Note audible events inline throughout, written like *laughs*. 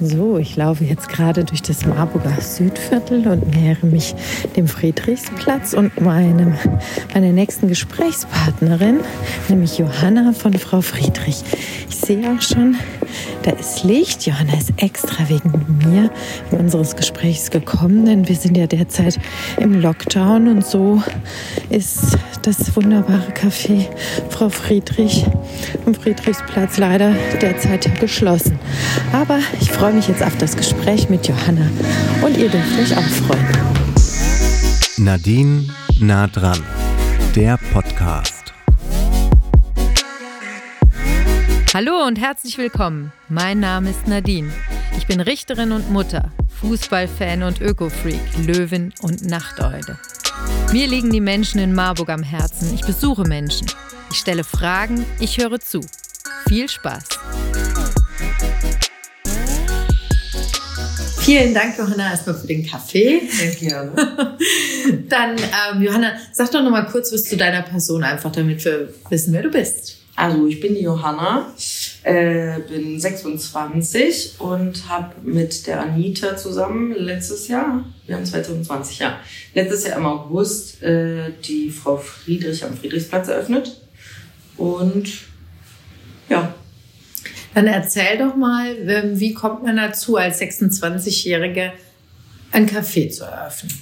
So, ich laufe jetzt gerade durch das Marburger Südviertel und nähere mich dem Friedrichsplatz und meinem, meiner nächsten Gesprächspartnerin, nämlich Johanna von Frau Friedrich. Ich sehe auch schon, da ist Licht. Johanna ist extra wegen mir in unseres Gesprächs gekommen, denn wir sind ja derzeit im Lockdown und so ist das wunderbare Café Frau Friedrich am Friedrichsplatz leider derzeit geschlossen. Aber ich freue mich jetzt auf das Gespräch mit Johanna und ihr dürft euch auch freuen. Nadine nah dran, der Podcast. Hallo und herzlich willkommen. Mein Name ist Nadine. Ich bin Richterin und Mutter, Fußballfan und Ökofreak, Löwin und Nachteule. Mir liegen die Menschen in Marburg am Herzen. Ich besuche Menschen. Ich stelle Fragen, ich höre zu. Viel Spaß. Vielen Dank, Johanna, erstmal für den Kaffee. Sehr gerne. *laughs* Dann, ähm, Johanna, sag doch noch mal kurz was zu deiner Person, einfach damit wir wissen, wer du bist. Also, ich bin die Johanna, äh, bin 26 und habe mit der Anita zusammen letztes Jahr, wir haben 2020, ja, letztes Jahr im August äh, die Frau Friedrich am Friedrichsplatz eröffnet. Und ja, dann erzähl doch mal, ähm, wie kommt man dazu, als 26-Jährige ein Café zu eröffnen?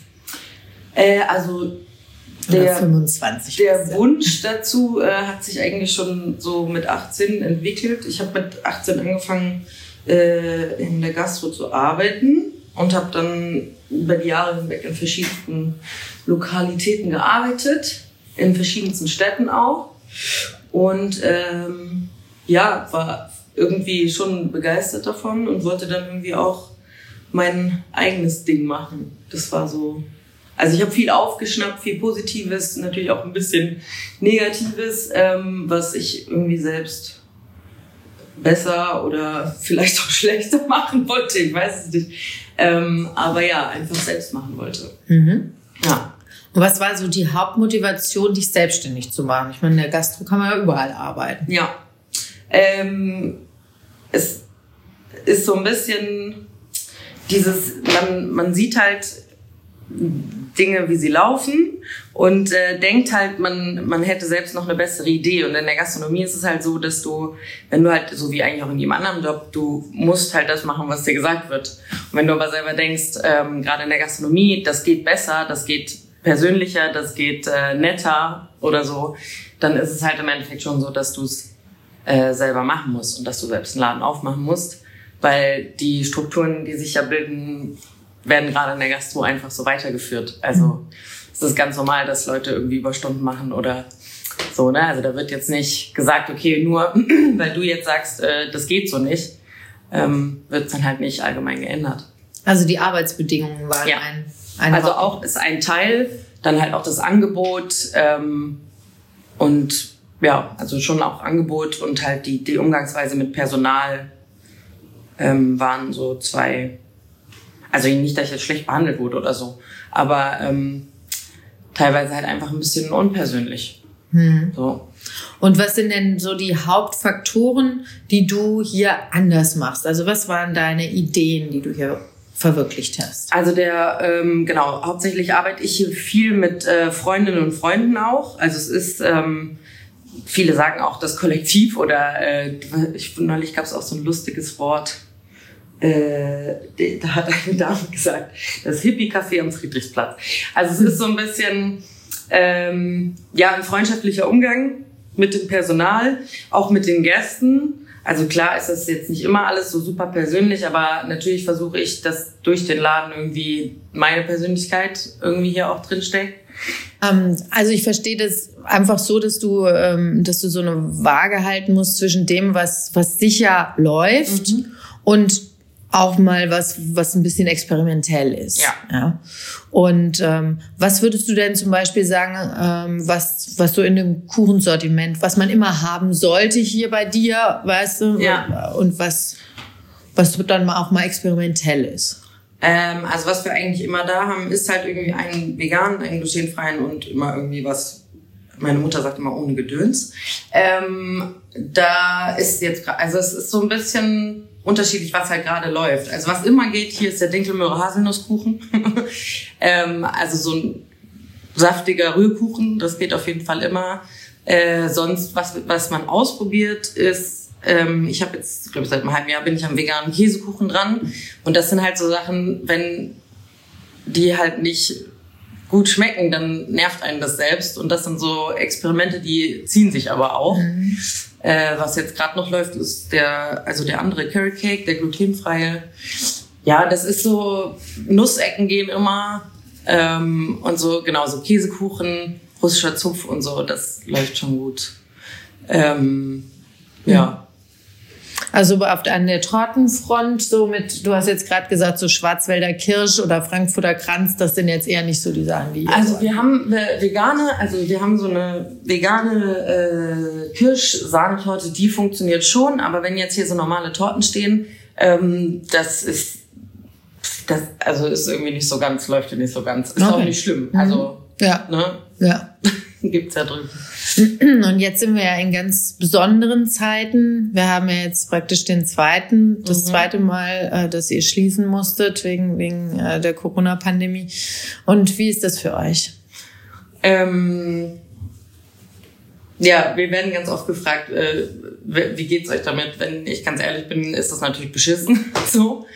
Äh, also der, 25. Der Wunsch dazu äh, hat sich eigentlich schon so mit 18 entwickelt. Ich habe mit 18 angefangen, äh, in der Gastro zu arbeiten und habe dann über die Jahre hinweg in verschiedenen Lokalitäten gearbeitet, in verschiedensten Städten auch. Und ähm, ja, war irgendwie schon begeistert davon und wollte dann irgendwie auch mein eigenes Ding machen. Das war so. Also ich habe viel aufgeschnappt, viel Positives, natürlich auch ein bisschen Negatives, ähm, was ich irgendwie selbst besser oder *laughs* vielleicht auch schlechter machen wollte. Ich weiß es nicht. Ähm, aber ja, einfach selbst machen wollte. Mhm. Ja. Und was war so die Hauptmotivation, dich selbstständig zu machen? Ich meine, in der Gastro kann man ja überall arbeiten. Ja. Ähm, es ist so ein bisschen dieses, man, man sieht halt Dinge, wie sie laufen und äh, denkt halt, man, man hätte selbst noch eine bessere Idee. Und in der Gastronomie ist es halt so, dass du, wenn du halt, so wie eigentlich auch in jedem anderen Job, du musst halt das machen, was dir gesagt wird. Und wenn du aber selber denkst, ähm, gerade in der Gastronomie, das geht besser, das geht persönlicher, das geht äh, netter oder so, dann ist es halt im Endeffekt schon so, dass du es äh, selber machen musst und dass du selbst einen Laden aufmachen musst, weil die Strukturen, die sich ja bilden, werden gerade in der Gastro einfach so weitergeführt. Also es ist ganz normal, dass Leute irgendwie Überstunden machen oder so, ne? Also da wird jetzt nicht gesagt, okay, nur *clears throat* weil du jetzt sagst, äh, das geht so nicht, ähm, wird es dann halt nicht allgemein geändert. Also die Arbeitsbedingungen waren ja. ein, ein Also auch ist ein Teil, dann halt auch das Angebot ähm, und ja, also schon auch Angebot und halt die, die Umgangsweise mit Personal ähm, waren so zwei. Also nicht, dass ich jetzt schlecht behandelt wurde oder so, aber ähm, teilweise halt einfach ein bisschen unpersönlich. Hm. So. Und was sind denn so die Hauptfaktoren, die du hier anders machst? Also was waren deine Ideen, die du hier verwirklicht hast? Also der, ähm, genau, hauptsächlich arbeite ich hier viel mit äh, Freundinnen und Freunden auch. Also es ist ähm, viele sagen auch das Kollektiv oder äh, ich neulich gab es auch so ein lustiges Wort. Äh, da hat eine Dame gesagt, das Hippie-Café am Friedrichsplatz. Also es ist so ein bisschen ähm, ja ein freundschaftlicher Umgang mit dem Personal, auch mit den Gästen. Also klar ist das jetzt nicht immer alles so super persönlich, aber natürlich versuche ich, dass durch den Laden irgendwie meine Persönlichkeit irgendwie hier auch drin steckt. Ähm, also ich verstehe das einfach so, dass du, ähm, dass du so eine Waage halten musst zwischen dem, was, was sicher läuft mhm. und auch mal was, was ein bisschen experimentell ist. Ja. ja. Und ähm, was würdest du denn zum Beispiel sagen, ähm, was, was so in dem Kuchensortiment, was man immer haben sollte hier bei dir, weißt du? Ja. Und was, was dann auch mal experimentell ist? Ähm, also was wir eigentlich immer da haben, ist halt irgendwie einen veganen, einen glutenfreien und immer irgendwie was. Meine Mutter sagt immer ohne Gedöns. Ähm, da ist jetzt, also es ist so ein bisschen unterschiedlich, was halt gerade läuft. Also was immer geht, hier ist der Dinkelmöhre Haselnusskuchen. *laughs* ähm, also so ein saftiger Rührkuchen, das geht auf jeden Fall immer. Äh, sonst, was, was man ausprobiert, ist, ähm, ich habe jetzt, glaube ich, seit einem halben Jahr bin ich am veganen Käsekuchen dran. Und das sind halt so Sachen, wenn die halt nicht gut schmecken, dann nervt einen das selbst. Und das sind so Experimente, die ziehen sich aber auch. Mhm. Äh, was jetzt gerade noch läuft, ist der, also der andere Carrot Cake, der glutenfreie. Ja, das ist so, Nussecken gehen immer. Ähm, und so, genau, so Käsekuchen, russischer Zupf und so, das läuft schon gut. Ähm, ja. Also auf an der Tortenfront, so mit, du hast jetzt gerade gesagt, so Schwarzwälder Kirsch oder Frankfurter Kranz, das sind jetzt eher nicht so die Sachen, die. Also wir haben vegane, also wir haben so eine vegane äh, Kirsch-Sahnetorte, die funktioniert schon, aber wenn jetzt hier so normale Torten stehen, ähm, das ist das also ist irgendwie nicht so ganz, läuft ja nicht so ganz. Ist okay. auch nicht schlimm. Also, mhm. ja. ne? Ja. *laughs* Gibt's ja drüben. *clears throat* Und jetzt sind wir ja in ganz besonderen Zeiten. Wir haben ja jetzt praktisch den zweiten, das mhm. zweite Mal, äh, dass ihr schließen musstet wegen, wegen äh, der Corona-Pandemie. Und wie ist das für euch? Ähm, ja, wir werden ganz oft gefragt, äh, wie geht's euch damit? Wenn ich ganz ehrlich bin, ist das natürlich beschissen. *laughs* so.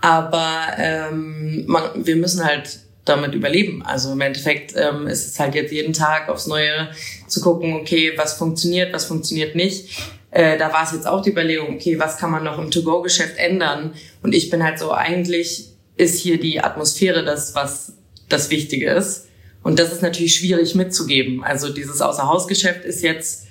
Aber ähm, man, wir müssen halt damit überleben. Also im Endeffekt ähm, ist es halt jetzt jeden Tag aufs Neue zu gucken, okay, was funktioniert, was funktioniert nicht. Äh, da war es jetzt auch die Überlegung, okay, was kann man noch im To-Go-Geschäft ändern? Und ich bin halt so, eigentlich ist hier die Atmosphäre das, was das Wichtige ist. Und das ist natürlich schwierig mitzugeben. Also dieses Außerhausgeschäft ist jetzt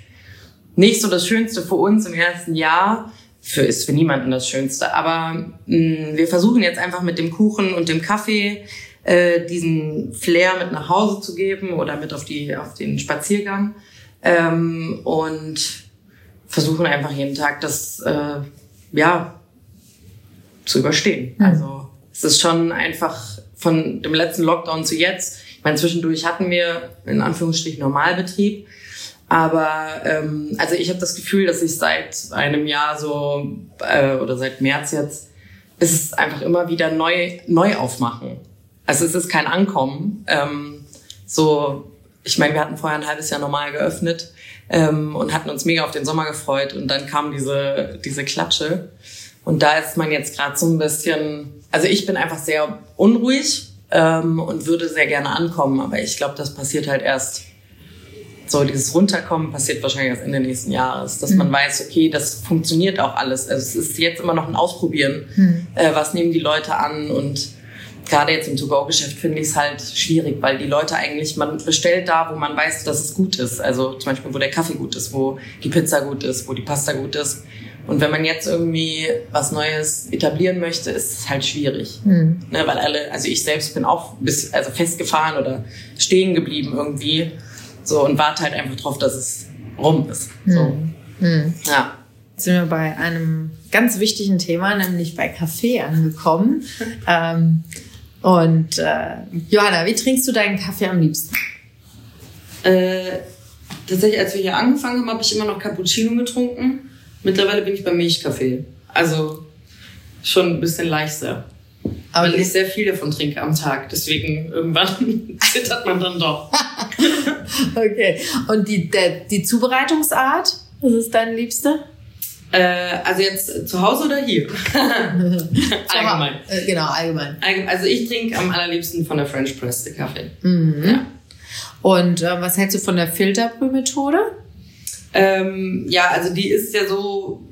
nicht so das Schönste für uns im ersten Jahr. Für, ist für niemanden das Schönste. Aber mh, mm, wir versuchen jetzt einfach mit dem Kuchen und dem Kaffee äh, diesen Flair mit nach Hause zu geben oder mit auf, die, auf den Spaziergang. Ähm, und versuchen einfach jeden Tag das äh, ja zu überstehen. Mhm. Also es ist schon einfach von dem letzten Lockdown zu jetzt. Ich meine, zwischendurch hatten wir in Anführungsstrichen Normalbetrieb. Aber ähm, also ich habe das Gefühl, dass ich seit einem Jahr so äh, oder seit März jetzt ist es einfach immer wieder neu neu aufmachen. Also es ist kein Ankommen. Ähm, so, ich meine, wir hatten vorher ein halbes Jahr normal geöffnet ähm, und hatten uns mega auf den Sommer gefreut und dann kam diese, diese Klatsche. Und da ist man jetzt gerade so ein bisschen, also ich bin einfach sehr unruhig ähm, und würde sehr gerne ankommen, aber ich glaube, das passiert halt erst so dieses Runterkommen passiert wahrscheinlich erst Ende nächsten Jahres, dass mhm. man weiß, okay, das funktioniert auch alles. Also es ist jetzt immer noch ein Ausprobieren. Mhm. Äh, was nehmen die Leute an und gerade jetzt im To-Go-Geschäft finde ich es halt schwierig, weil die Leute eigentlich, man bestellt da, wo man weiß, dass es gut ist. Also zum Beispiel, wo der Kaffee gut ist, wo die Pizza gut ist, wo die Pasta gut ist. Und wenn man jetzt irgendwie was Neues etablieren möchte, ist es halt schwierig. Mhm. Ne, weil alle, also ich selbst bin auch bis, also festgefahren oder stehen geblieben irgendwie. So und warte halt einfach drauf, dass es rum ist. So. Mhm. Ja. Jetzt sind wir bei einem ganz wichtigen Thema, nämlich bei Kaffee angekommen. *laughs* ähm, und äh, Johanna, wie trinkst du deinen Kaffee am liebsten? Äh, tatsächlich, als wir hier angefangen haben, habe ich immer noch Cappuccino getrunken. Mittlerweile bin ich bei Milchkaffee. Also schon ein bisschen leichter. Aber weil ich sehr viel davon trinke am Tag. Deswegen irgendwann *laughs* zittert man dann doch. *laughs* okay. Und die, der, die Zubereitungsart, was ist deine liebste? Äh, also jetzt zu Hause oder hier? *laughs* allgemein. Äh, genau, allgemein. Also ich trinke am allerliebsten von der French Press den Kaffee. Mhm. Ja. Und äh, was hältst du von der Filterbrühmethode? Ähm, ja, also die ist ja so,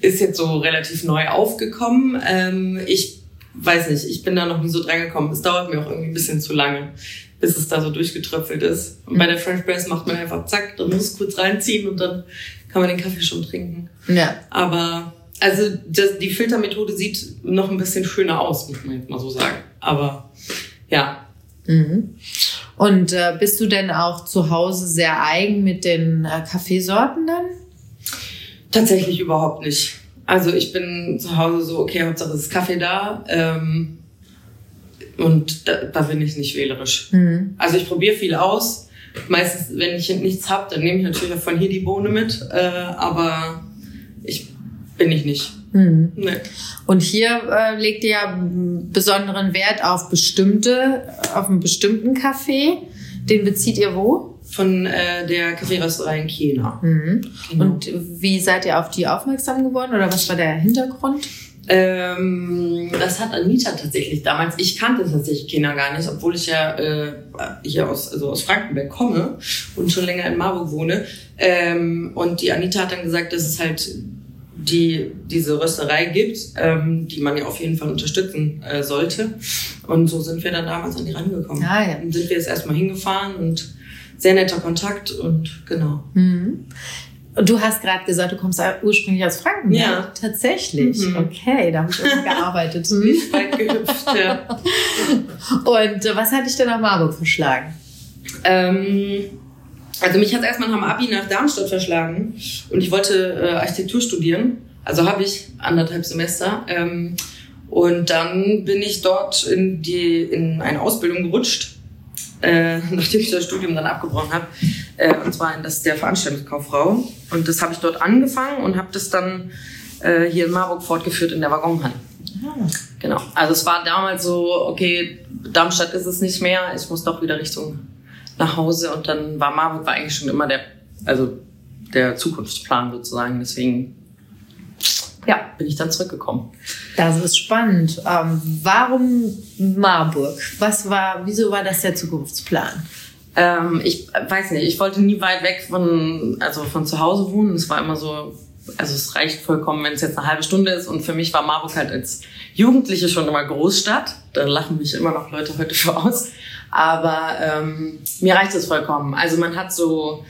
ist jetzt so relativ neu aufgekommen. Ähm, ich weiß nicht, ich bin da noch nie so dran gekommen. Es dauert mir auch irgendwie ein bisschen zu lange, bis es da so durchgetröpfelt ist. Und bei mhm. der French Press macht man einfach zack, dann muss es kurz reinziehen und dann kann man den Kaffee schon trinken. Ja. Aber also das, die Filtermethode sieht noch ein bisschen schöner aus, muss man jetzt mal so sagen. Aber ja. Mhm. Und äh, bist du denn auch zu Hause sehr eigen mit den äh, Kaffeesorten dann? Tatsächlich überhaupt nicht. Also ich bin zu Hause so, okay, Hauptsache es ist Kaffee da. Ähm, und da, da bin ich nicht wählerisch. Mhm. Also ich probiere viel aus meistens, wenn ich nichts habe, dann nehme ich natürlich auch von hier die Bohne mit, äh, aber ich bin ich nicht. Mhm. Nee. Und hier äh, legt ihr ja besonderen Wert auf bestimmte, auf einen bestimmten Kaffee. Den bezieht ihr wo? Von äh, der Kaffeerösterei in China. Mhm. Genau. Und wie seid ihr auf die aufmerksam geworden oder was war der Hintergrund? Ähm, das hat Anita tatsächlich damals. Ich kannte tatsächlich China gar nicht, obwohl ich ja äh, hier aus, also aus Frankenberg komme und schon länger in Marburg wohne. Ähm, und die Anita hat dann gesagt, dass es halt die diese Rösterei gibt, ähm, die man ja auf jeden Fall unterstützen äh, sollte. Und so sind wir dann damals an die rangekommen. Ah, ja. Dann sind wir jetzt erstmal hingefahren und sehr netter Kontakt und genau. Mhm. Und du hast gerade gesagt, du kommst ursprünglich aus Franken. Ja. Tatsächlich. Mhm. Okay, da habe ich immer gearbeitet. *laughs* Nicht weit gehüpft, ja. Und äh, was hat dich denn nach Marburg verschlagen? Ähm, also mich hat erstmal nach dem Abi nach Darmstadt verschlagen und ich wollte äh, Architektur studieren. Also habe ich anderthalb Semester. Ähm, und dann bin ich dort in, die, in eine Ausbildung gerutscht, äh, *laughs* nachdem ich das Studium dann abgebrochen habe. Äh, und zwar in das der Veranstaltungskauffrau. Und das habe ich dort angefangen und habe das dann äh, hier in Marburg fortgeführt in der Waggonhalle. Ah. Genau. Also es war damals so, okay, Darmstadt ist es nicht mehr, ich muss doch wieder Richtung nach Hause und dann war Marburg war eigentlich schon immer der, also der Zukunftsplan sozusagen. Deswegen ja, bin ich dann zurückgekommen. Das ist spannend. Ähm, warum Marburg? Was war, wieso war das der Zukunftsplan? Ähm, ich weiß nicht, ich wollte nie weit weg von, also von zu Hause wohnen. Es war immer so, also es reicht vollkommen, wenn es jetzt eine halbe Stunde ist. Und für mich war Marburg halt als Jugendliche schon immer Großstadt. Da lachen mich immer noch Leute heute für aus. Aber ähm, mir reicht es vollkommen. Also man hat so,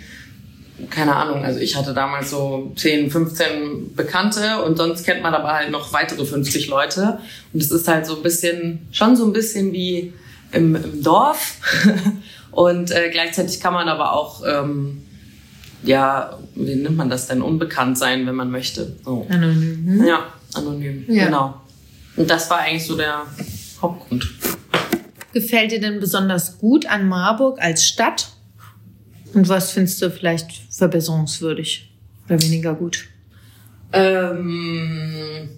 keine Ahnung, also ich hatte damals so 10, 15 Bekannte und sonst kennt man aber halt noch weitere 50 Leute. Und es ist halt so ein bisschen, schon so ein bisschen wie im, im Dorf. *laughs* und äh, gleichzeitig kann man aber auch, ähm, ja, wie nennt man das denn, unbekannt sein, wenn man möchte. So. Anonym. Hm? Ja, anonym, ja. genau. Und das war eigentlich so der Hauptgrund gefällt dir denn besonders gut an Marburg als Stadt? Und was findest du vielleicht verbesserungswürdig oder weniger gut? Ähm,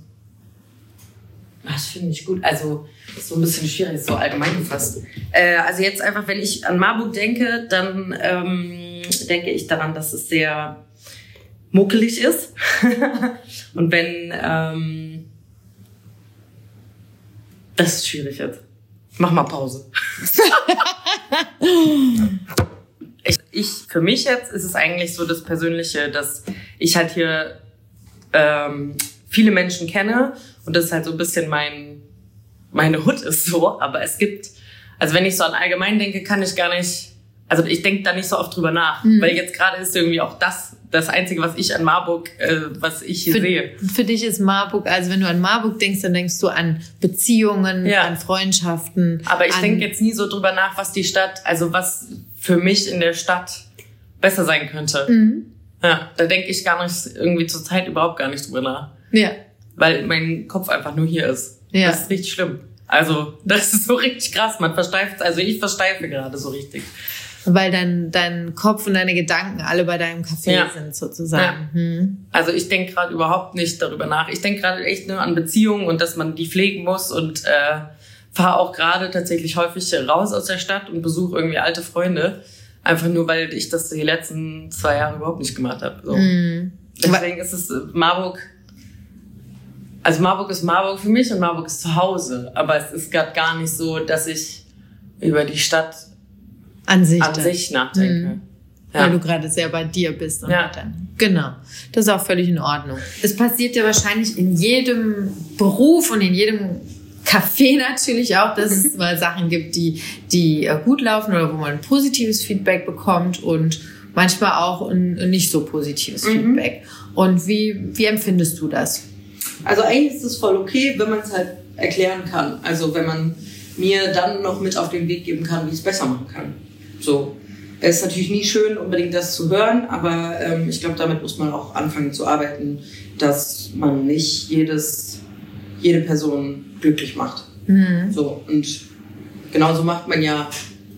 was finde ich gut? Also, ist so ein bisschen schwierig, so allgemein gefasst. Äh, also jetzt einfach, wenn ich an Marburg denke, dann ähm, denke ich daran, dass es sehr muckelig ist. *laughs* Und wenn, ähm, das ist schwierig jetzt. Mach mal Pause. *laughs* ich, ich, für mich jetzt ist es eigentlich so das Persönliche, dass ich halt hier ähm, viele Menschen kenne und das ist halt so ein bisschen mein, meine Hut ist so, aber es gibt, also wenn ich so an allgemein denke, kann ich gar nicht, also ich denke da nicht so oft drüber nach, mhm. weil jetzt gerade ist irgendwie auch das das Einzige, was ich an Marburg, äh, was ich hier für, sehe. Für dich ist Marburg, also wenn du an Marburg denkst, dann denkst du an Beziehungen, ja. an Freundschaften. Aber ich denke jetzt nie so drüber nach, was die Stadt, also was für mich in der Stadt besser sein könnte. Mhm. Ja, da denke ich gar nicht, irgendwie zur Zeit überhaupt gar nicht drüber nach. Ja. Weil mein Kopf einfach nur hier ist. Ja. Das ist richtig schlimm. Also, *laughs* das ist so richtig krass. Man versteift, also ich versteife gerade so richtig. Weil dein, dein Kopf und deine Gedanken alle bei deinem Café ja. sind, sozusagen. Ja. Hm. Also ich denke gerade überhaupt nicht darüber nach. Ich denke gerade echt nur an Beziehungen und dass man die pflegen muss und äh, fahre auch gerade tatsächlich häufig raus aus der Stadt und besuche irgendwie alte Freunde. Einfach nur, weil ich das die letzten zwei Jahre überhaupt nicht gemacht habe. So. Hm. Deswegen ist es Marburg also Marburg ist Marburg für mich und Marburg ist zu Hause. Aber es ist gerade gar nicht so, dass ich über die Stadt an sich, an sich nachdenke. Mhm. Ja. Weil du gerade sehr bei dir bist. Und ja. Dann, genau. Das ist auch völlig in Ordnung. Es passiert ja wahrscheinlich in jedem Beruf und in jedem Café *laughs* natürlich auch, dass es *laughs* mal Sachen gibt, die, die äh, gut laufen oder wo man positives Feedback bekommt und manchmal auch ein nicht so positives mhm. Feedback. Und wie, wie empfindest du das? Also eigentlich ist es voll okay, wenn man es halt erklären kann. Also wenn man mir dann noch mit auf den Weg geben kann, wie ich es besser machen kann. So. Es ist natürlich nie schön, unbedingt das zu hören, aber ähm, ich glaube, damit muss man auch anfangen zu arbeiten, dass man nicht jedes, jede Person glücklich macht. Mhm. So. Und genauso macht man ja,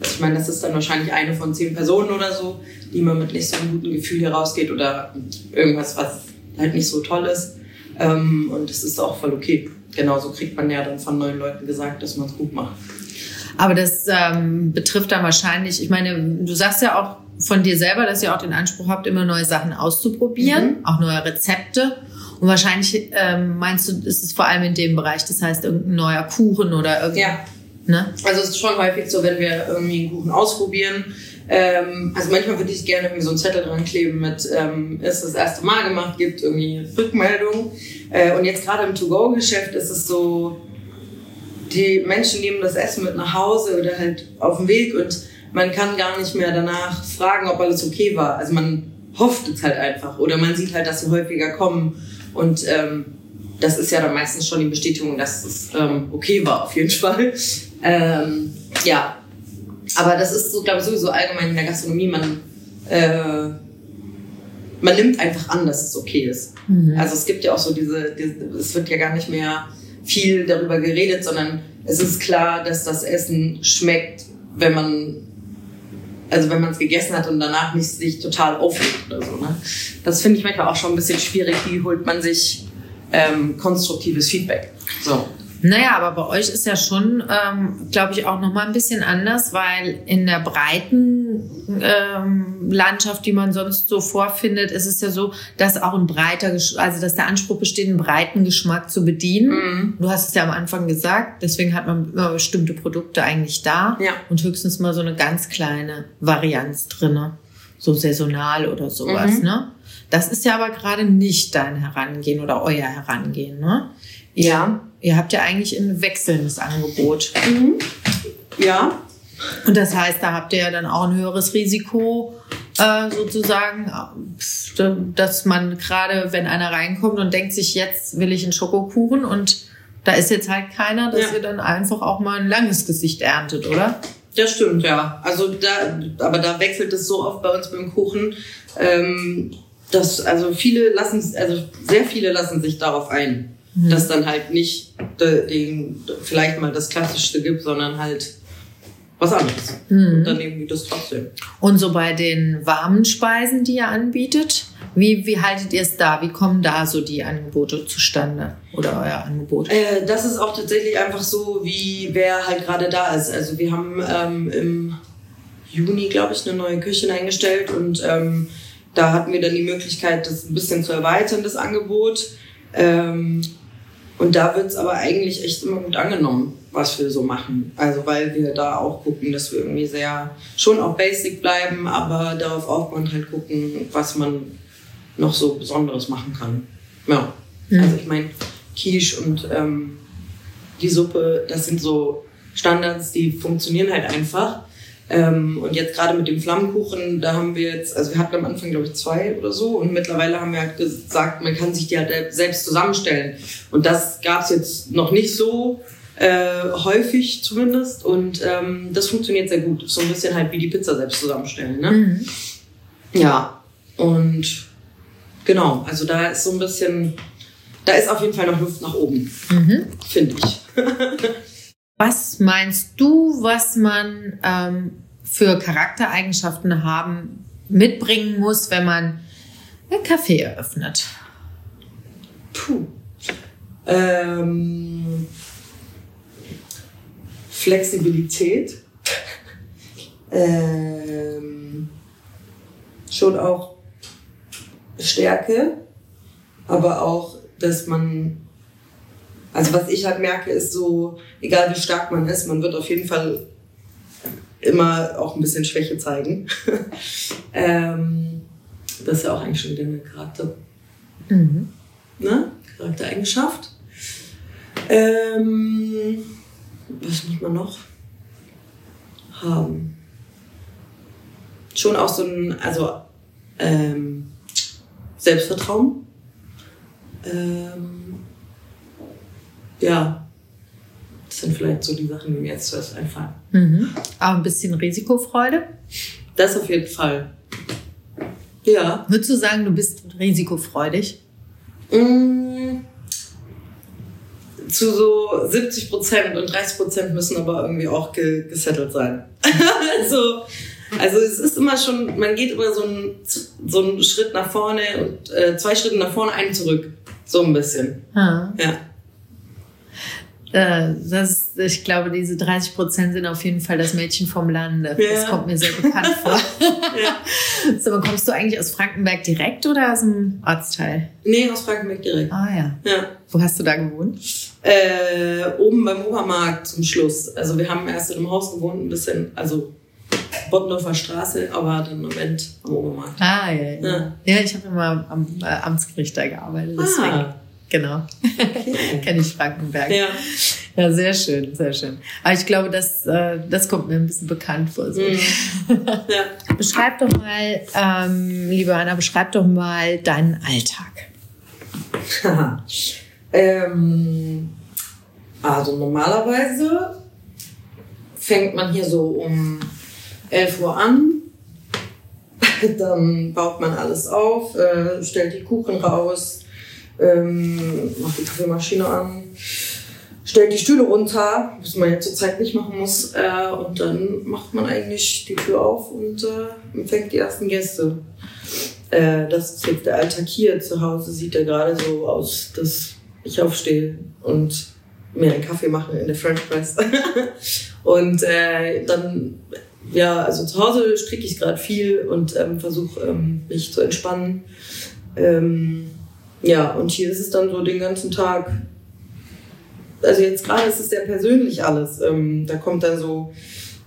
also ich meine, das ist dann wahrscheinlich eine von zehn Personen oder so, die man mit nicht so einem guten Gefühl hier rausgeht oder irgendwas, was halt nicht so toll ist. Ähm, und das ist auch voll okay. Genauso kriegt man ja dann von neuen Leuten gesagt, dass man es gut macht. Aber das ähm, betrifft dann wahrscheinlich, ich meine, du sagst ja auch von dir selber, dass ihr auch den Anspruch habt, immer neue Sachen auszuprobieren, mhm. auch neue Rezepte. Und wahrscheinlich ähm, meinst du, ist es vor allem in dem Bereich, das heißt irgendein neuer Kuchen oder irgendein. Ja. Ne? Also es ist schon häufig so, wenn wir irgendwie einen Kuchen ausprobieren. Ähm, also manchmal würde ich gerne irgendwie so einen Zettel dran kleben mit, ähm, ist das erste Mal gemacht, gibt irgendwie Rückmeldung. Äh, und jetzt gerade im To-Go-Geschäft ist es so, die Menschen nehmen das Essen mit nach Hause oder halt auf dem Weg und man kann gar nicht mehr danach fragen, ob alles okay war. Also man hofft es halt einfach oder man sieht halt, dass sie häufiger kommen und ähm, das ist ja dann meistens schon die Bestätigung, dass es ähm, okay war auf jeden *laughs* Fall. Ähm, ja, aber das ist so, glaube ich, sowieso allgemein in der Gastronomie, man äh, man nimmt einfach an, dass es okay ist. Mhm. Also es gibt ja auch so diese, diese, es wird ja gar nicht mehr viel darüber geredet, sondern es ist klar, dass das Essen schmeckt, wenn man also wenn man es gegessen hat und danach nicht sich total aufregt oder so. Ne? Das finde ich manchmal auch schon ein bisschen schwierig. Wie holt man sich ähm, konstruktives Feedback? So. Naja, aber bei euch ist ja schon, ähm, glaube ich, auch nochmal ein bisschen anders, weil in der breiten ähm, Landschaft, die man sonst so vorfindet, ist es ja so, dass auch ein breiter, also dass der Anspruch besteht, einen breiten Geschmack zu bedienen. Mhm. Du hast es ja am Anfang gesagt, deswegen hat man immer bestimmte Produkte eigentlich da ja. und höchstens mal so eine ganz kleine Varianz drinne, so saisonal oder sowas. Mhm. Ne? Das ist ja aber gerade nicht dein Herangehen oder euer Herangehen. Ne? Ja. Ihr habt ja eigentlich ein wechselndes Angebot. Mhm. Ja. Und das heißt, da habt ihr ja dann auch ein höheres Risiko, äh, sozusagen, dass man gerade, wenn einer reinkommt und denkt sich, jetzt will ich einen Schokokuchen und da ist jetzt halt keiner, dass ja. ihr dann einfach auch mal ein langes Gesicht erntet, oder? Das stimmt, ja. Also da, aber da wechselt es so oft bei uns beim Kuchen, ähm, dass also viele lassen, also sehr viele lassen sich darauf ein mhm. dass dann halt nicht den, vielleicht mal das Klassischste gibt, sondern halt was anderes. Mhm. Und dann irgendwie das trotzdem. Und so bei den warmen Speisen, die ihr anbietet, wie, wie haltet ihr es da? Wie kommen da so die Angebote zustande oder euer Angebot? Äh, das ist auch tatsächlich einfach so, wie wer halt gerade da ist. Also wir haben ähm, im Juni, glaube ich, eine neue Küche eingestellt und ähm, da hatten wir dann die Möglichkeit, das ein bisschen zu erweitern, das Angebot. Ähm, und da wird es aber eigentlich echt immer gut angenommen, was wir so machen. Also weil wir da auch gucken, dass wir irgendwie sehr schon auch basic bleiben, aber darauf aufbauend halt gucken, was man noch so Besonderes machen kann. Ja. Mhm. Also ich meine, Quiche und ähm, die Suppe, das sind so Standards, die funktionieren halt einfach. Ähm, und jetzt gerade mit dem Flammenkuchen, da haben wir jetzt, also wir hatten am Anfang glaube ich zwei oder so und mittlerweile haben wir halt gesagt, man kann sich die halt selbst zusammenstellen. Und das gab es jetzt noch nicht so äh, häufig zumindest und ähm, das funktioniert sehr gut. So ein bisschen halt wie die Pizza selbst zusammenstellen. Ne? Mhm. Ja, und genau, also da ist so ein bisschen, da ist auf jeden Fall noch Luft nach oben, mhm. finde ich. *laughs* Was meinst du, was man ähm, für Charaktereigenschaften haben, mitbringen muss, wenn man ein Café eröffnet? Puh. Ähm, Flexibilität. *laughs* ähm, schon auch Stärke, aber auch, dass man also was ich halt merke, ist so, egal wie stark man ist, man wird auf jeden Fall immer auch ein bisschen Schwäche zeigen. *laughs* ähm, das ist ja auch eigentlich schon wieder eine Charakter, mhm. ne? Charaktereigenschaft. Ähm, was muss man noch haben? Schon auch so ein, also ähm, Selbstvertrauen. Ähm, ja, das sind vielleicht so die Sachen, die mir jetzt zuerst einfallen. Mhm. Aber ein bisschen Risikofreude? Das auf jeden Fall. Ja. Würdest du sagen, du bist risikofreudig? Mmh, zu so 70 Prozent und 30 Prozent müssen aber irgendwie auch ge gesettelt sein. *laughs* also, also es ist immer schon, man geht immer so einen, so einen Schritt nach vorne und äh, zwei Schritte nach vorne, einen zurück. So ein bisschen. Ah. Ja. Äh, das, ich glaube, diese 30 Prozent sind auf jeden Fall das Mädchen vom Lande. Ja. Das kommt mir sehr bekannt *laughs* vor. ja. *laughs* So, kommst du eigentlich aus Frankenberg direkt oder aus dem Ortsteil? Nee, aus Frankenberg direkt. Ah ja. Ja. Wo hast du da gewohnt? Äh, oben beim Obermarkt zum Schluss. Also wir haben erst in einem Haus gewohnt, ein bisschen, also Bottendorfer Straße, aber dann am Ende am Obermarkt. Ah ja. Ja, Ja. ja ich habe immer am äh, Amtsgericht da gearbeitet. Deswegen. Ah. Genau. *laughs* Kenne ich Frankenberg. Ja. Ja, sehr schön, sehr schön. Aber ich glaube, das, äh, das kommt mir ein bisschen bekannt vor. So. Mhm. *laughs* ja. Beschreib doch mal, ähm, liebe Anna, beschreib doch mal deinen Alltag. *laughs* ähm, also normalerweise fängt man hier so um 11 Uhr an. Dann baut man alles auf, äh, stellt die Kuchen raus, ähm, macht die Kaffeemaschine an, stellt die Stühle runter, was man ja zurzeit nicht machen muss. Äh, und dann macht man eigentlich die Tür auf und äh, empfängt die ersten Gäste. Äh, das ist jetzt der Alltag hier zu Hause. Sieht ja gerade so aus, dass ich aufstehe und mir einen Kaffee mache in der French Press. *laughs* und äh, dann, ja, also zu Hause stricke ich gerade viel und ähm, versuche ähm, mich zu entspannen. Ähm, ja, und hier ist es dann so den ganzen Tag. Also jetzt gerade ist es sehr persönlich alles. Ähm, da kommt dann so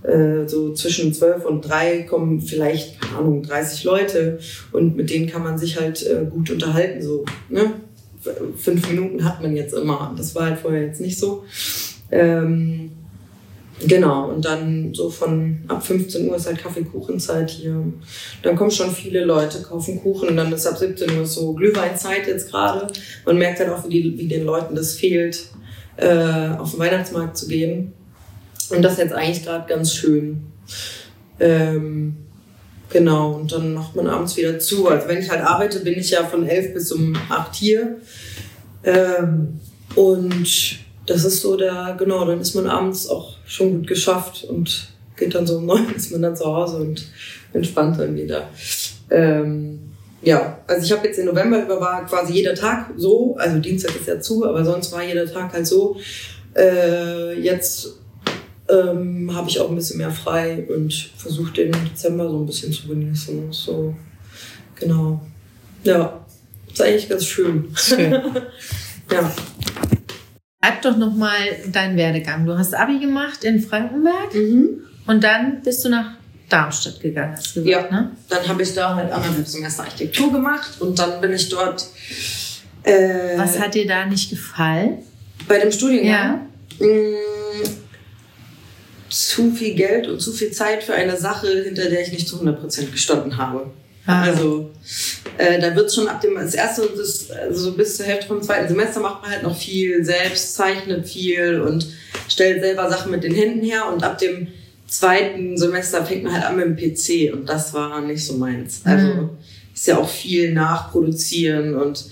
äh, so zwischen 12 und 3 kommen vielleicht, keine Ahnung, 30 Leute und mit denen kann man sich halt äh, gut unterhalten. So, ne? Fünf Minuten hat man jetzt immer. Das war halt vorher jetzt nicht so. Ähm, genau, und dann so von ab 15 Uhr ist halt Kaffeekuchenzeit hier. Dann kommen schon viele Leute, kaufen Kuchen und dann ist ab 17 Uhr so Glühweinzeit jetzt gerade. Man merkt halt auch, wie, die, wie den Leuten das fehlt, äh, auf den Weihnachtsmarkt zu gehen. Und das ist jetzt eigentlich gerade ganz schön. Ähm, genau, und dann macht man abends wieder zu. Also wenn ich halt arbeite, bin ich ja von 11 bis um 8 hier. Ähm, und das ist so der, genau, dann ist man abends auch schon gut geschafft und geht dann so um *laughs* 9 ist man dann zu Hause und entspannt dann wieder. Ähm, ja, also ich habe jetzt im November über war quasi jeder Tag so, also Dienstag ist ja zu, aber sonst war jeder Tag halt so. Äh, jetzt ähm, habe ich auch ein bisschen mehr frei und versuche den Dezember so ein bisschen zu genießen. So, genau. Ja, ist eigentlich ganz schön. Schön. *laughs* Ja. Schreib doch noch mal deinen Werdegang. Du hast Abi gemacht in Frankenberg Mhm. und dann bist du nach Darmstadt gegangen, hast du gesagt, Ja. ne? Dann habe ich da halt anderthalb Semester Architektur gemacht und dann bin ich dort. Äh, Was hat dir da nicht gefallen? bei dem Studiengang? Ja. mh, zu viel Geld und zu viel Zeit für eine Sache, hinter der ich nicht zu 100% gestanden habe. Ah. Also äh, da wird schon ab dem das erste und das, also bis zur Hälfte vom zweiten Semester macht man halt noch viel selbst, zeichnet viel und stellt selber Sachen mit den Händen her und ab dem zweiten Semester fängt man halt an mit dem PC und das war nicht so meins. Also Mhm. ist ja auch viel nachproduzieren und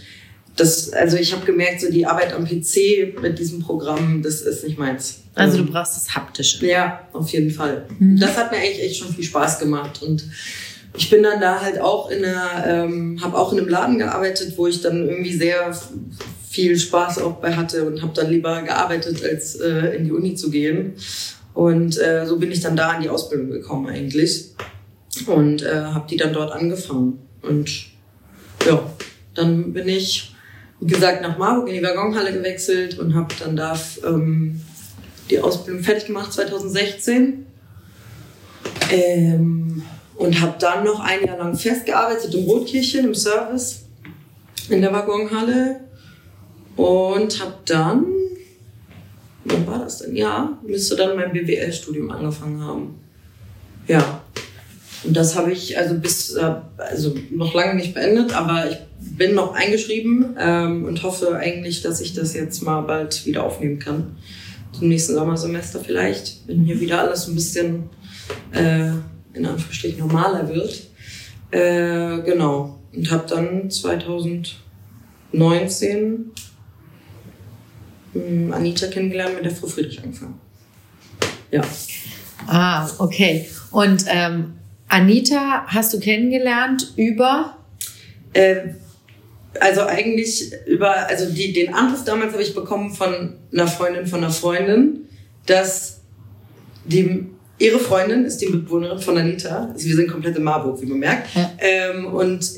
das, also ich habe gemerkt, so die Arbeit am PC mit diesem Programm, das ist nicht meins. Also Ähm, du brauchst das Haptische. ja, auf jeden Fall. Mhm. Das hat mir eigentlich echt schon viel Spaß gemacht und ich bin dann da halt auch in einer, ähm, habe auch in einem Laden gearbeitet, wo ich dann irgendwie sehr viel Spaß auch bei hatte und habe dann lieber gearbeitet, als äh, in die Uni zu gehen. Und äh, so bin ich dann da in die Ausbildung gekommen eigentlich und äh, habe die dann dort angefangen. Und ja, dann bin ich, wie gesagt, nach Marburg in die Waggonhalle gewechselt und habe dann da ähm, die Ausbildung fertig gemacht 2016. Ähm, und habe dann noch ein Jahr lang festgearbeitet im Rotkirchen im Service in der Waggonhalle und habe dann, wann war das denn? Ja, müsste dann mein BWL-Studium angefangen haben. Ja. Und das habe ich also bis, also noch lange nicht beendet, aber ich bin noch eingeschrieben ähm, und hoffe eigentlich, dass ich das jetzt mal bald wieder aufnehmen kann. Zum nächsten Sommersemester vielleicht, wenn hier wieder alles ein bisschen äh, in Anführungsstrichen normaler wird. Äh, genau. Und habe dann 2019 mh, Anita kennengelernt, mit der Frau Friedrich angefangen. Ja. Ah, okay. Und ähm, Anita hast du kennengelernt über Äh, Also eigentlich über, also die, den Anruf damals habe ich bekommen von einer Freundin von einer Freundin, dass die, ihre Freundin ist die Mitbewohnerin von Anita. Also wir sind komplett in Marburg, wie man merkt. Ja. Ähm, und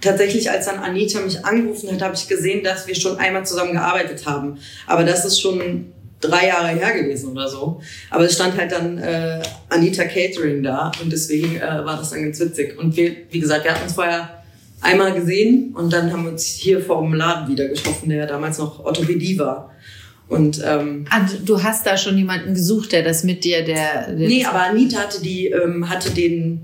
tatsächlich, als dann Anita mich angerufen hat, habe ich gesehen, dass wir schon einmal zusammen gearbeitet haben. Aber das ist schon drei Jahre her gewesen oder so. Aber es stand halt dann äh, Anita Catering da und deswegen äh, war das dann ganz witzig. Und wir, wie gesagt, wir hatten uns vorher einmal gesehen und dann haben wir uns hier vor dem Laden wieder getroffen, der damals noch Orthopädie war. Und ähm, du- du hast da schon jemanden gesucht, der das mit dir, der, der nee, aber Anita hatte die ähm, hatte den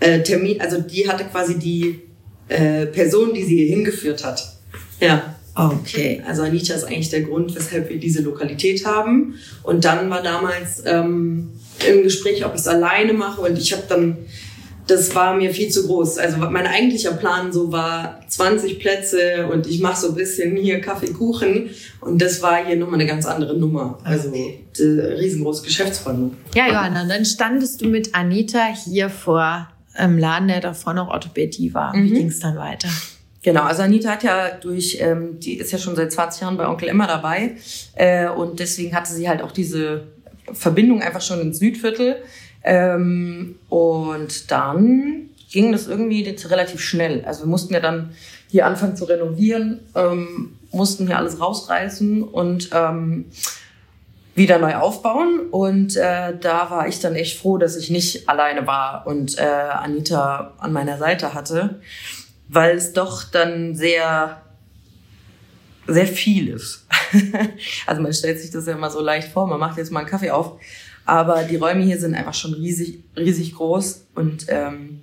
äh, Termin, also die hatte quasi die äh, Person, die sie hier hingeführt hat. Ja. Okay. Also Anita ist eigentlich der Grund, weshalb wir diese Lokalität haben. Und dann war damals ähm, im Gespräch, ob ich es alleine mache. Und ich habe dann, das war mir viel zu groß. Also mein eigentlicher Plan so war 20 Plätze und ich mache so ein bisschen hier Kaffee, Kuchen. Und das war hier nochmal eine ganz andere Nummer. Also riesengroße Geschäftsräume. Ja, Johanna, dann standest du mit Anita hier vor einem Laden, der davor noch Orthopädie war. Wie Mhm. ging es dann weiter? Genau, also Anita hat ja durch, ähm, die ist ja schon seit 20 Jahren bei Onkel Emma dabei äh, und deswegen hatte sie halt auch diese Verbindung einfach schon ins Südviertel ähm, und dann ging das irgendwie relativ schnell. Also wir mussten ja dann hier anfangen zu renovieren, ähm, mussten hier alles rausreißen und ähm, wieder neu aufbauen. Und äh, da war ich dann echt froh, dass ich nicht alleine war und äh, Anita an meiner Seite hatte, weil es doch dann sehr, sehr viel ist. *laughs* also man stellt sich das ja immer so leicht vor, man macht jetzt mal einen Kaffee auf, aber die Räume hier sind einfach schon riesig, riesig groß und ähm,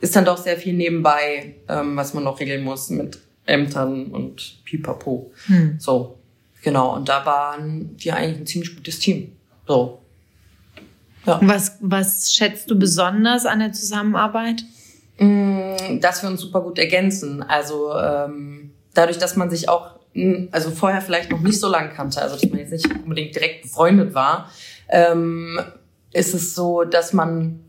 ist dann doch sehr viel nebenbei, ähm, was man noch regeln muss mit Ämtern und Pipapo. Hm. So, genau. Und da waren wir eigentlich ein ziemlich gutes Team. So. Ja. Was, was schätzt du besonders an der Zusammenarbeit? Mm, Dass wir uns super gut ergänzen. Also ähm, dadurch, dass man sich auch, mm, also vorher vielleicht noch nicht so lange kannte, also dass man jetzt nicht unbedingt direkt befreundet war, ähm, ist es so, dass man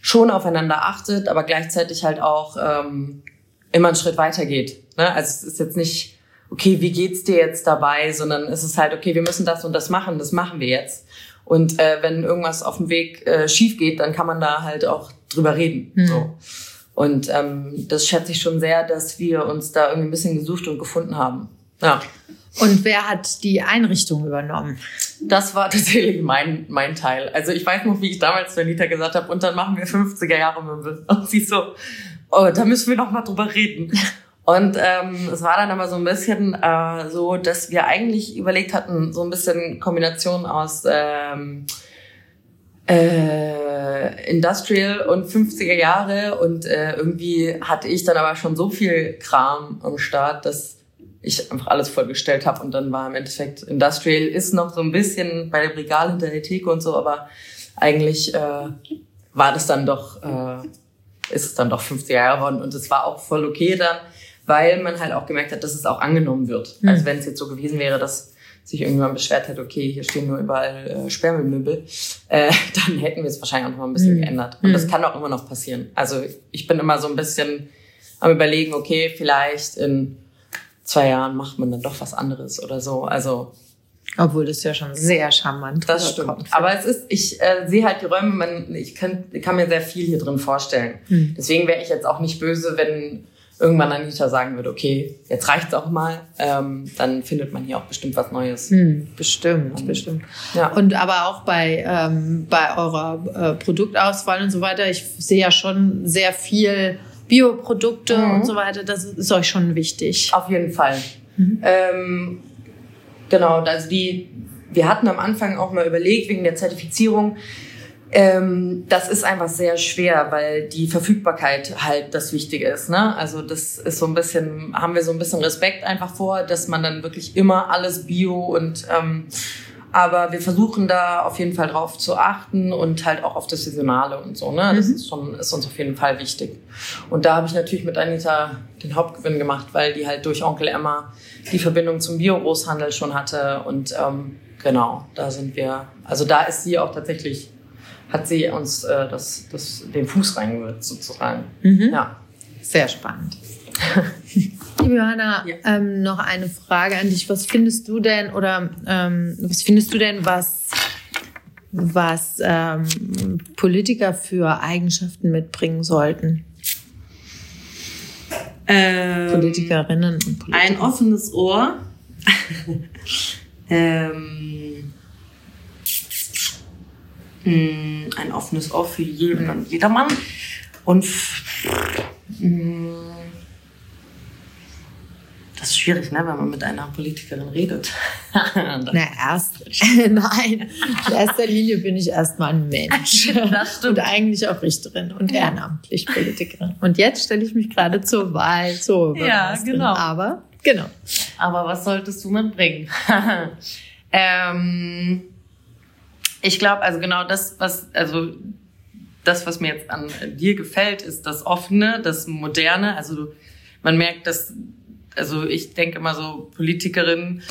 schon aufeinander achtet, aber gleichzeitig halt auch ähm, immer einen Schritt weiter geht. Ne? Also es ist jetzt nicht, okay, wie geht's dir jetzt dabei, sondern es ist halt, okay, wir müssen das und das machen, das machen wir jetzt. Und äh, wenn irgendwas auf dem Weg äh, schief geht, dann kann man da halt auch drüber reden. Hm. So. Und ähm, das schätze ich schon sehr, dass wir uns da irgendwie ein bisschen gesucht und gefunden haben. Ja, Und wer hat die Einrichtung übernommen? Das war tatsächlich mein, mein Teil. Also ich weiß noch, wie ich damals zu Anita gesagt habe, und dann machen wir 50er Jahre Möbel. Und sie so, oh, da müssen wir noch mal drüber reden. Und ähm, es war dann aber so ein bisschen äh, so, dass wir eigentlich überlegt hatten, so ein bisschen Kombination aus ähm, äh, Industrial und 50er Jahre und äh, irgendwie hatte ich dann aber schon so viel Kram am Start, dass ich einfach alles vollgestellt habe und dann war im Endeffekt Industrial ist noch so ein bisschen bei dem Regal hinter der Theke und so, aber eigentlich äh, war das dann doch, äh, ist es dann doch 50er Jahre geworden und es war auch voll okay dann, weil man halt auch gemerkt hat, dass es auch angenommen wird. Mhm. Also wenn es jetzt so gewesen wäre, dass sich irgendjemand beschwert hätte, okay, hier stehen nur überall äh, Sperrmüllmöbel, äh, *laughs* dann hätten wir es wahrscheinlich auch noch mal ein bisschen Mhm. geändert. Und das Mhm. kann auch immer noch passieren. Also ich bin immer so ein bisschen am überlegen, okay, vielleicht in zwei Jahren macht man dann doch was anderes oder so. Also Obwohl das ja schon sehr charmant das stimmt. rüberkommt. Aber es ist, ich äh, sehe halt die Räume, man, ich kann, kann mir sehr viel hier drin vorstellen. Hm. Deswegen wäre ich jetzt auch nicht böse, wenn irgendwann Anita sagen würde, okay, jetzt reicht's auch mal. Ähm, dann findet man hier auch bestimmt was Neues. Hm, bestimmt, bestimmt. Ja. Und aber auch bei, ähm, bei eurer äh, Produktauswahl und so weiter, ich sehe ja schon sehr viel Bioprodukte Mhm. und so weiter. Das ist euch schon wichtig. Auf jeden Fall. Ähm, genau, also die, wir hatten am Anfang auch mal überlegt, wegen der Zertifizierung, ähm, das ist einfach sehr schwer, weil die Verfügbarkeit halt das Wichtige ist. Ne? Also das ist so ein bisschen, haben wir so ein bisschen Respekt einfach vor, dass man dann wirklich immer alles Bio und ähm, aber wir versuchen da auf jeden Fall drauf zu achten und halt auch auf das Saisonale und so. Ne? Das Mhm. ist, schon, ist uns auf jeden Fall wichtig. Und da habe ich natürlich mit Anita den Hauptgewinn gemacht, weil die halt durch Onkel Emma die Verbindung zum Bio-Großhandel schon hatte. Und ähm, genau, da sind wir, also da ist sie auch tatsächlich, hat sie uns äh, das, das, den Fuß reingewirkt sozusagen. Mhm. Ja. Sehr spannend. Liebe Johanna, ja. ähm, noch eine Frage an dich. Was findest du denn oder ähm, was findest du denn, was was ähm, Politiker für Eigenschaften mitbringen sollten? Ähm, Politikerinnen und Politiker. Ein offenes Ohr. *laughs* ähm, hm, ein offenes Ohr für jeden und jedermann. Und hm, schwierig, ne, wenn man mit einer Politikerin redet. *laughs* Na, erst, *laughs* nein, in erster Linie bin ich erstmal ein Mensch. *laughs* Das stimmt. Und eigentlich auch Richterin und ehrenamtlich Politikerin. Und jetzt stelle ich mich gerade zur Wahl zur Ja, genau. Aber, genau. Aber was solltest du mitbringen? ähm, ich glaube, also genau das, was, also das, was mir jetzt an dir gefällt, ist das Offene, das Moderne. Also man merkt, dass also ich denke immer so Politikerin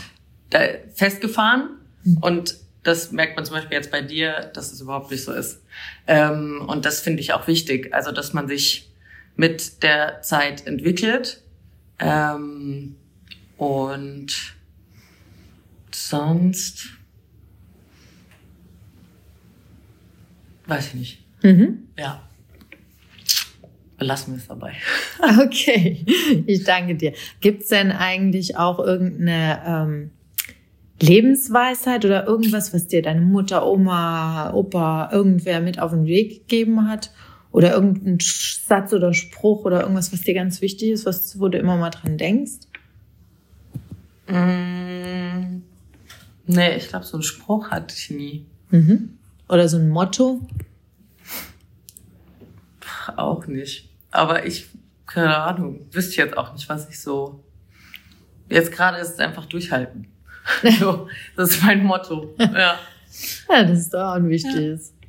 da festgefahren mhm. und das merkt man zum Beispiel jetzt bei dir, dass es überhaupt nicht so ist. Ähm, und das finde ich auch wichtig, also dass man sich mit der Zeit entwickelt ähm, und sonst weiß ich nicht. Mhm. Ja belassen wir es dabei. *laughs* Okay, ich danke dir. Gibt es denn eigentlich auch irgendeine ähm, Lebensweisheit oder irgendwas, was dir deine Mutter, Oma, Opa, irgendwer mit auf den Weg gegeben hat? Oder irgendein Satz oder Spruch oder irgendwas, was dir ganz wichtig ist, was, wo du immer mal dran denkst? Mm, nee, ich glaube, so einen Spruch hatte ich nie. Mhm. Oder so ein Motto? Auch nicht. Aber ich, keine Ahnung, wüsste jetzt auch nicht, was ich so. Jetzt gerade ist es einfach durchhalten. *laughs* so, das ist mein Motto. Ja. *laughs* ja, das ist doch auch ein wichtiges. Ja.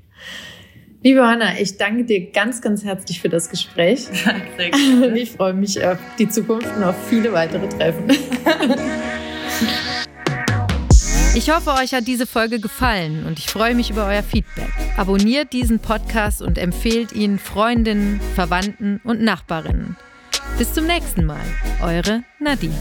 Liebe Hanna, ich danke dir ganz, ganz herzlich für das Gespräch. *laughs* Sehr ich freue mich auf die Zukunft und auf viele weitere Treffen. Ich hoffe, euch hat diese Folge gefallen und ich freue mich über euer Feedback. Abonniert diesen Podcast und empfehlt ihn Freundinnen, Verwandten und Nachbarinnen. Bis zum nächsten Mal. Eure Nadine.